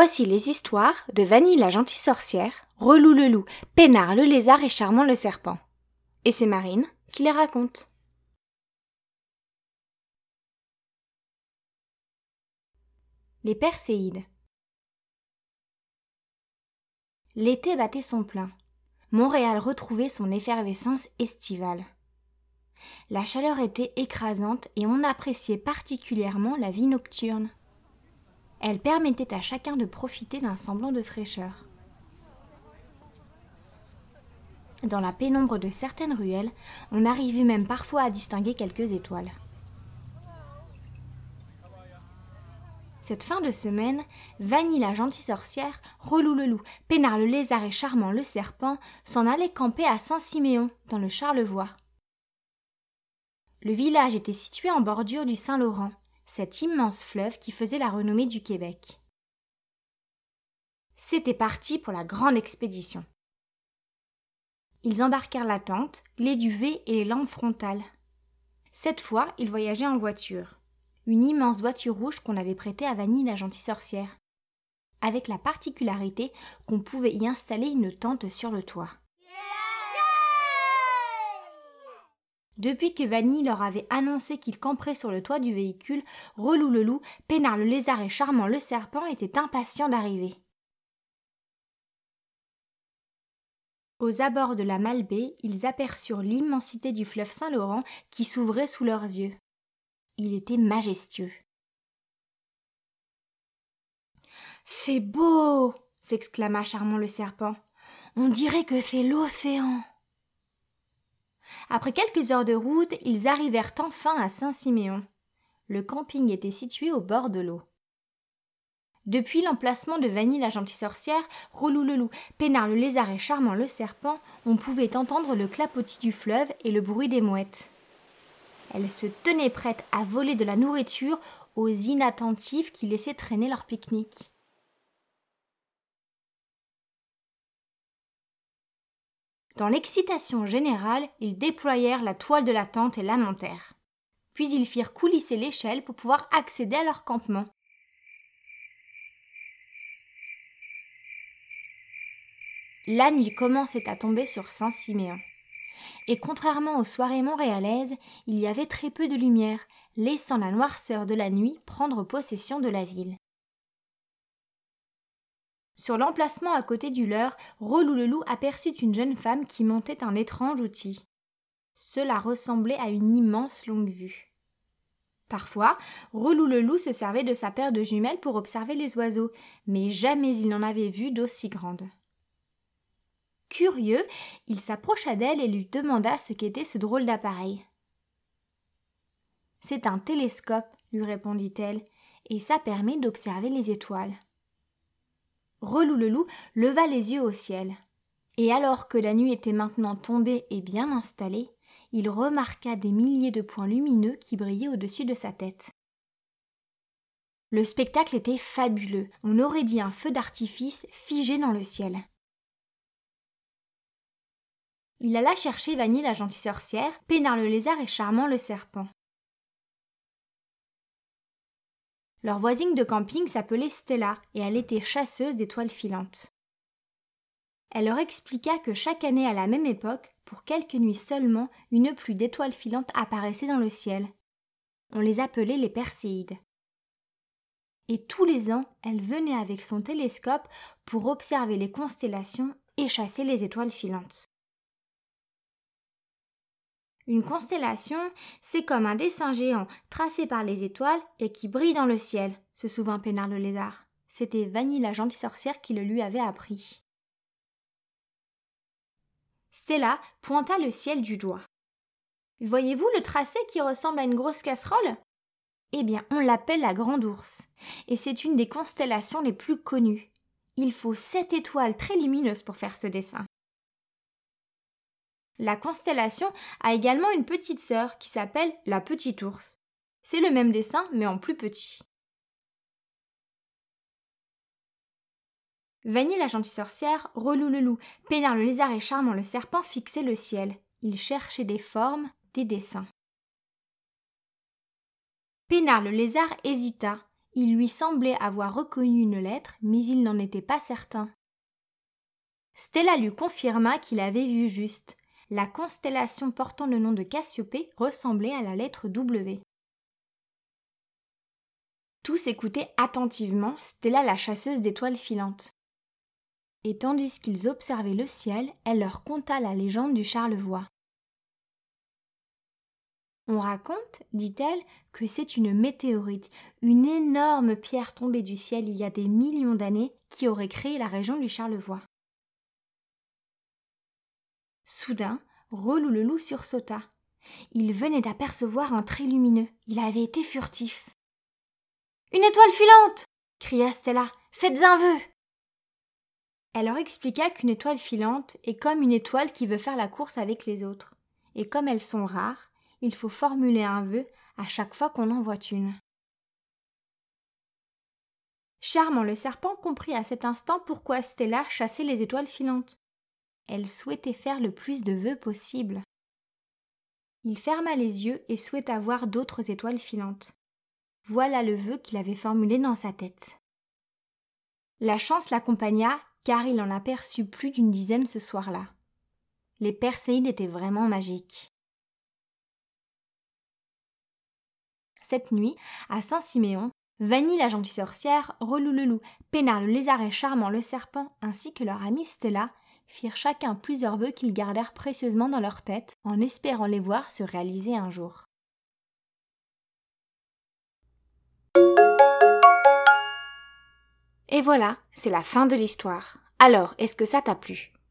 Voici les histoires de Vanille la gentille sorcière, Relou le loup, Pénard le lézard et Charmant le serpent. Et c'est Marine qui les raconte. Les Perséides. L'été battait son plein. Montréal retrouvait son effervescence estivale. La chaleur était écrasante et on appréciait particulièrement la vie nocturne. Elle permettait à chacun de profiter d'un semblant de fraîcheur. Dans la pénombre de certaines ruelles, on arrivait même parfois à distinguer quelques étoiles. Cette fin de semaine, Vanille la gentille sorcière, Relou le loup, Pénard le lézard et Charmant le serpent s'en allaient camper à Saint-Siméon, dans le Charlevoix. Le village était situé en bordure du Saint-Laurent, cet immense fleuve qui faisait la renommée du Québec. C'était parti pour la grande expédition. Ils embarquèrent la tente, les duvets et les lampes frontales. Cette fois, ils voyageaient en voiture. Une immense voiture rouge qu'on avait prêtée à Vanille la gentille sorcière. Avec la particularité qu'on pouvait y installer une tente sur le toit. Depuis que Vanille leur avait annoncé qu'il camperait sur le toit du véhicule, Relou le loup, Pénard le lézard et Charmant le serpent étaient impatients d'arriver. Aux abords de la Malbaie, ils aperçurent l'immensité du fleuve Saint-Laurent qui s'ouvrait sous leurs yeux. Il était majestueux. C'est beau s'exclama Charmant le serpent. On dirait que c'est l'océan. Après quelques heures de route, ils arrivèrent enfin à Saint-Siméon. Le camping était situé au bord de l'eau. Depuis l'emplacement de Vanille la gentille sorcière, Relou le loup, Pénard le lézard et Charmant le serpent, on pouvait entendre le clapotis du fleuve et le bruit des mouettes. Elles se tenaient prêtes à voler de la nourriture aux inattentifs qui laissaient traîner leur pique-nique. Dans l'excitation générale, ils déployèrent la toile de la tente et la montèrent. Puis ils firent coulisser l'échelle pour pouvoir accéder à leur campement. La nuit commençait à tomber sur Saint-Siméon. Et contrairement aux soirées montréalaises, il y avait très peu de lumière, laissant la noirceur de la nuit prendre possession de la ville. Sur l'emplacement à côté du leur, Relou le loup aperçut une jeune femme qui montait un étrange outil. Cela ressemblait à une immense longue vue. Parfois, Relou le loup se servait de sa paire de jumelles pour observer les oiseaux, mais jamais il n'en avait vu d'aussi grande. Curieux, il s'approcha d'elle et lui demanda ce qu'était ce drôle d'appareil. C'est un télescope, lui répondit-elle, et ça permet d'observer les étoiles. Relou le loup leva les yeux au ciel. Et alors que la nuit était maintenant tombée et bien installée, il remarqua des milliers de points lumineux qui brillaient au-dessus de sa tête. Le spectacle était fabuleux, on aurait dit un feu d'artifice figé dans le ciel. Il alla chercher Vanille la gentille sorcière, Pénard le lézard et Charmant le serpent. Leur voisine de camping s'appelait Stella et elle était chasseuse d'étoiles filantes. Elle leur expliqua que chaque année à la même époque, pour quelques nuits seulement, une pluie d'étoiles filantes apparaissait dans le ciel. On les appelait les Perséides. Et tous les ans, elle venait avec son télescope pour observer les constellations et chasser les étoiles filantes. Une constellation, c'est comme un dessin géant tracé par les étoiles et qui brille dans le ciel, se souvint Pénard le lézard. C'était Vanille la gentille sorcière qui le lui avait appris. Stella pointa le ciel du doigt. Voyez-vous le tracé qui ressemble à une grosse casserole? Eh bien, on l'appelle la Grande Ourse, et c'est une des constellations les plus connues. Il faut sept étoiles très lumineuses pour faire ce dessin. La constellation a également une petite sœur qui s'appelle la petite ours. C'est le même dessin mais en plus petit. Vanille la gentille sorcière, Relou le loup, Pénard le lézard et Charmant le serpent fixaient le ciel. Ils cherchaient des formes, des dessins. Pénard le lézard hésita. Il lui semblait avoir reconnu une lettre, mais il n'en était pas certain. Stella lui confirma qu'il avait vu juste. La constellation portant le nom de Cassiopée ressemblait à la lettre W. Tous écoutaient attentivement Stella la chasseuse d'étoiles filantes. Et tandis qu'ils observaient le ciel, elle leur conta la légende du Charlevoix. On raconte, dit-elle, que c'est une météorite, une énorme pierre tombée du ciel il y a des millions d'années qui aurait créé la région du Charlevoix. Soudain, Relou le loup sursauta. Il venait d'apercevoir un trait lumineux. Il avait été furtif. Une étoile filante cria Stella. Faites un vœu Elle leur expliqua qu'une étoile filante est comme une étoile qui veut faire la course avec les autres. Et comme elles sont rares, il faut formuler un vœu à chaque fois qu'on en voit une. Charmant le serpent comprit à cet instant pourquoi Stella chassait les étoiles filantes. Elle souhaitait faire le plus de vœux possible. Il ferma les yeux et souhaita voir d'autres étoiles filantes. Voilà le vœu qu'il avait formulé dans sa tête. La chance l'accompagna car il en aperçut plus d'une dizaine ce soir-là. Les Perséides étaient vraiment magiques. Cette nuit, à Saint-Siméon, Vanille la gentille sorcière, Relou le loup, Pénard le lézard et Charmant le serpent, ainsi que leur amie Stella, firent chacun plusieurs vœux qu'ils gardèrent précieusement dans leur tête, en espérant les voir se réaliser un jour. Et voilà, c'est la fin de l'histoire. Alors, est-ce que ça t'a plu?